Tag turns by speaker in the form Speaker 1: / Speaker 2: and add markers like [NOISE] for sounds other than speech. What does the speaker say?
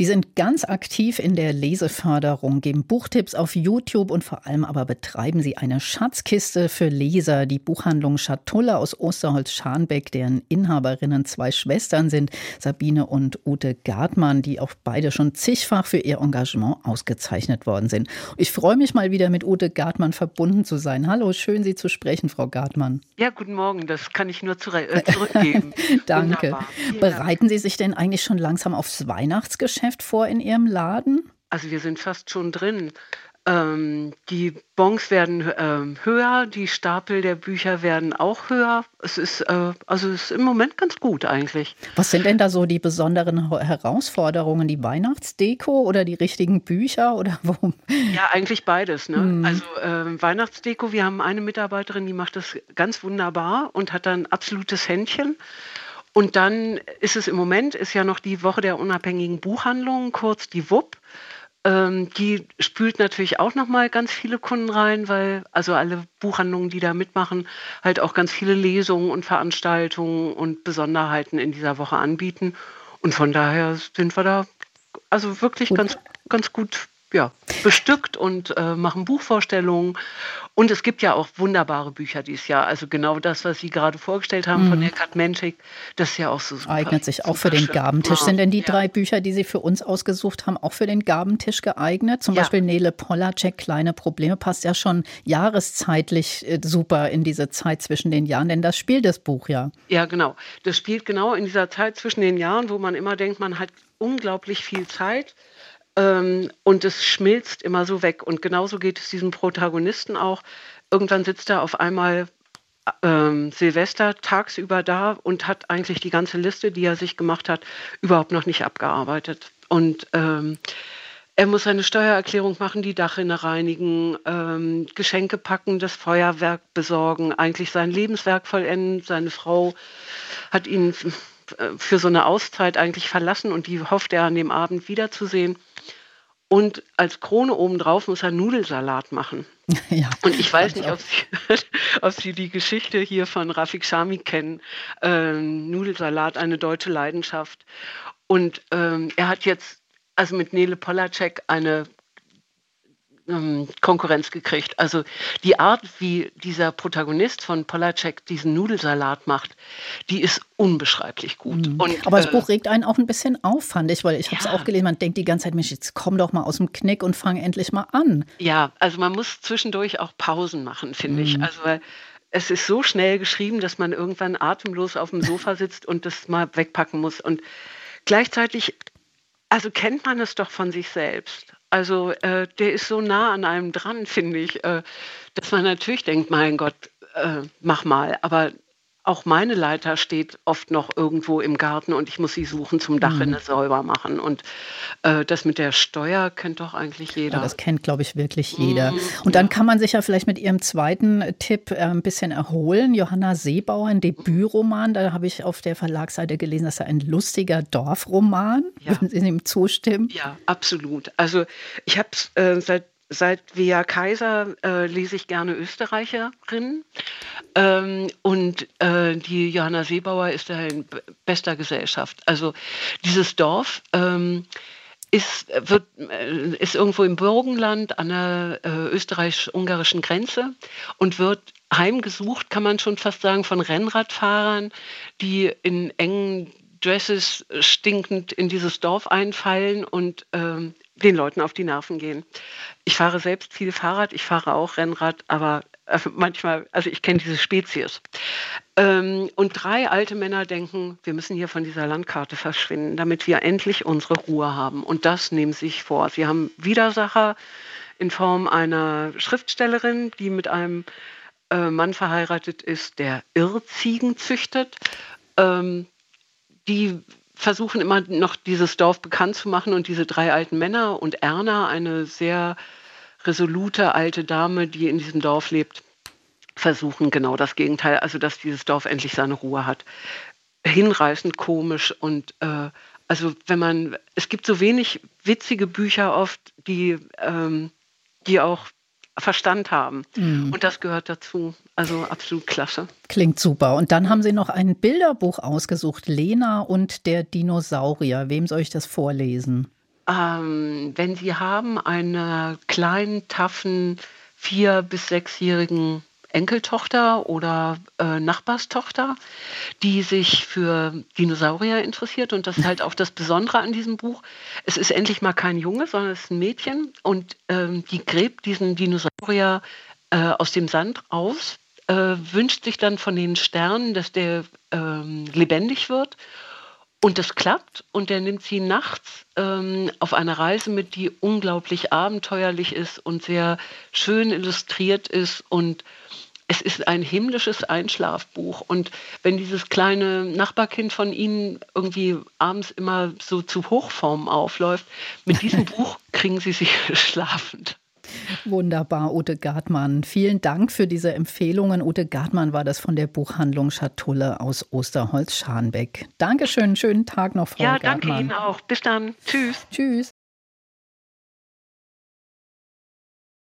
Speaker 1: Sie sind ganz aktiv in der Leseförderung, geben Buchtipps auf YouTube und vor allem aber betreiben Sie eine Schatzkiste für Leser, die Buchhandlung Schatulle aus Osterholz-Scharnbeck, deren Inhaberinnen zwei Schwestern sind, Sabine und Ute Gartmann, die auch beide schon zigfach für ihr Engagement ausgezeichnet worden sind. Ich freue mich mal wieder mit Ute Gartmann verbunden zu sein. Hallo, schön Sie zu sprechen, Frau Gartmann.
Speaker 2: Ja, guten Morgen, das kann ich nur äh, [LAUGHS] zurückgeben.
Speaker 1: Danke. Bereiten Sie sich denn eigentlich schon langsam aufs Weihnachtsgeschäft Weihnachtsgeschäft vor in Ihrem Laden?
Speaker 2: Also wir sind fast schon drin. Ähm, die Bons werden ähm, höher, die Stapel der Bücher werden auch höher. Es ist äh, also es ist im Moment ganz gut eigentlich.
Speaker 1: Was sind denn da so die besonderen Herausforderungen? Die Weihnachtsdeko oder die richtigen Bücher oder [LAUGHS] warum?
Speaker 2: Ja, eigentlich beides. Ne? Mhm. Also äh, Weihnachtsdeko. Wir haben eine Mitarbeiterin, die macht das ganz wunderbar und hat dann absolutes Händchen. Und dann ist es im Moment, ist ja noch die Woche der unabhängigen Buchhandlungen, kurz die WUP. Ähm, die spült natürlich auch nochmal ganz viele Kunden rein, weil also alle Buchhandlungen, die da mitmachen, halt auch ganz viele Lesungen und Veranstaltungen und Besonderheiten in dieser Woche anbieten. Und von daher sind wir da also wirklich gut. ganz, ganz gut ja, bestückt und äh, machen Buchvorstellungen. Und es gibt ja auch wunderbare Bücher dieses Jahr. Also genau das, was Sie gerade vorgestellt haben mhm. von Eckhard Menschik, das ist ja auch so
Speaker 1: super. Eignet sich auch für den Gabentisch. Sind denn die ja. drei Bücher, die Sie für uns ausgesucht haben, auch für den Gabentisch geeignet? Zum ja. Beispiel Nele Polacek, Kleine Probleme, passt ja schon jahreszeitlich äh, super in diese Zeit zwischen den Jahren, denn das spielt das Buch ja.
Speaker 2: Ja, genau. Das spielt genau in dieser Zeit zwischen den Jahren, wo man immer denkt, man hat unglaublich viel Zeit ähm, und es schmilzt immer so weg. Und genauso geht es diesem Protagonisten auch. Irgendwann sitzt er auf einmal ähm, Silvester tagsüber da und hat eigentlich die ganze Liste, die er sich gemacht hat, überhaupt noch nicht abgearbeitet. Und ähm, er muss seine Steuererklärung machen, die Dachrinne reinigen, ähm, Geschenke packen, das Feuerwerk besorgen, eigentlich sein Lebenswerk vollenden. Seine Frau hat ihn für so eine Auszeit eigentlich verlassen und die hofft er an dem Abend wiederzusehen. Und als Krone obendrauf muss er Nudelsalat machen. [LAUGHS] Ja, und ich weiß nicht, ob Sie, [LAUGHS] ob Sie, die Geschichte hier von Rafik Shami kennen. Ähm, Nudelsalat, eine deutsche Leidenschaft. Und ähm, er hat jetzt also mit Nele Polacek eine ähm, Konkurrenz gekriegt. Also die Art, wie dieser Protagonist von Polacek diesen Nudelsalat macht, die ist unbeschreiblich gut.
Speaker 1: Mhm. Und, Aber das äh, Buch regt einen auch ein bisschen auf, fand ich, weil ich ja. habe es auch gelesen, man denkt die ganze Zeit, Mensch, jetzt komm doch mal aus dem Knick und fang endlich mal an.
Speaker 2: Ja, also man muss zwischendurch auch Pausen machen, finde mhm. ich. Also weil es ist so schnell geschrieben, dass man irgendwann atemlos auf dem Sofa sitzt und das mal wegpacken muss. Und gleichzeitig, also kennt man es doch von sich selbst. Also äh, der ist so nah an einem dran, finde ich, äh, dass man natürlich denkt, mein Gott, äh, mach mal. Aber auch meine Leiter steht oft noch irgendwo im Garten und ich muss sie suchen zum Dachrinne mhm. sauber machen. Und äh, das mit der Steuer kennt doch eigentlich jeder. Ja,
Speaker 1: das kennt, glaube ich, wirklich jeder. Mhm, und dann ja. kann man sich ja vielleicht mit Ihrem zweiten Tipp äh, ein bisschen erholen. Johanna Seebauer, ein Debütroman. Da habe ich auf der Verlagsseite gelesen, das ist ein lustiger Dorfroman. Ja. Würden Sie ihm zustimmen?
Speaker 2: Ja, absolut. Also ich habe es äh, seit seit Via Kaiser äh, lese ich gerne Österreicherinnen. Ähm, und äh, die Johanna Seebauer ist da in bester Gesellschaft. Also dieses Dorf ähm, ist, wird, äh, ist irgendwo im Burgenland an der äh, österreichisch-ungarischen Grenze und wird heimgesucht, kann man schon fast sagen, von Rennradfahrern, die in engen Dresses stinkend in dieses Dorf einfallen und ähm, den Leuten auf die Nerven gehen. Ich fahre selbst viel Fahrrad, ich fahre auch Rennrad, aber äh, manchmal, also ich kenne diese Spezies. Ähm, und drei alte Männer denken, wir müssen hier von dieser Landkarte verschwinden, damit wir endlich unsere Ruhe haben. Und das nehmen sie sich vor. Sie haben Widersacher in Form einer Schriftstellerin, die mit einem äh, Mann verheiratet ist, der Irrziegen züchtet. Ähm, die versuchen immer noch dieses Dorf bekannt zu machen und diese drei alten Männer und Erna, eine sehr resolute alte Dame, die in diesem Dorf lebt, versuchen genau das Gegenteil, also dass dieses Dorf endlich seine Ruhe hat. Hinreißend komisch und äh, also wenn man, es gibt so wenig witzige Bücher oft, die, ähm, die auch Verstand haben. Mhm. Und das gehört dazu. Also absolut klasse.
Speaker 1: Klingt super. Und dann haben Sie noch ein Bilderbuch ausgesucht, Lena und der Dinosaurier. Wem soll ich das vorlesen?
Speaker 2: Ähm, wenn Sie haben einen kleinen, taffen, vier- bis sechsjährigen Enkeltochter oder äh, Nachbarstochter, die sich für Dinosaurier interessiert. Und das ist halt auch das Besondere an diesem Buch. Es ist endlich mal kein Junge, sondern es ist ein Mädchen und ähm, die gräbt diesen Dinosaurier äh, aus dem Sand aus, äh, wünscht sich dann von den Sternen, dass der ähm, lebendig wird. Und das klappt und er nimmt sie nachts ähm, auf eine Reise mit, die unglaublich abenteuerlich ist und sehr schön illustriert ist. Und es ist ein himmlisches Einschlafbuch. Und wenn dieses kleine Nachbarkind von Ihnen irgendwie abends immer so zu Hochformen aufläuft, mit diesem [LAUGHS] Buch kriegen Sie sich schlafend.
Speaker 1: Wunderbar, Ute Gartmann. Vielen Dank für diese Empfehlungen. Ute Gartmann war das von der Buchhandlung Schatulle aus Osterholz-Scharnbeck. Dankeschön, schönen Tag noch, Frau
Speaker 2: ja,
Speaker 1: Gartmann.
Speaker 2: Ja, danke Ihnen auch. Bis dann. Tschüss.
Speaker 1: Tschüss.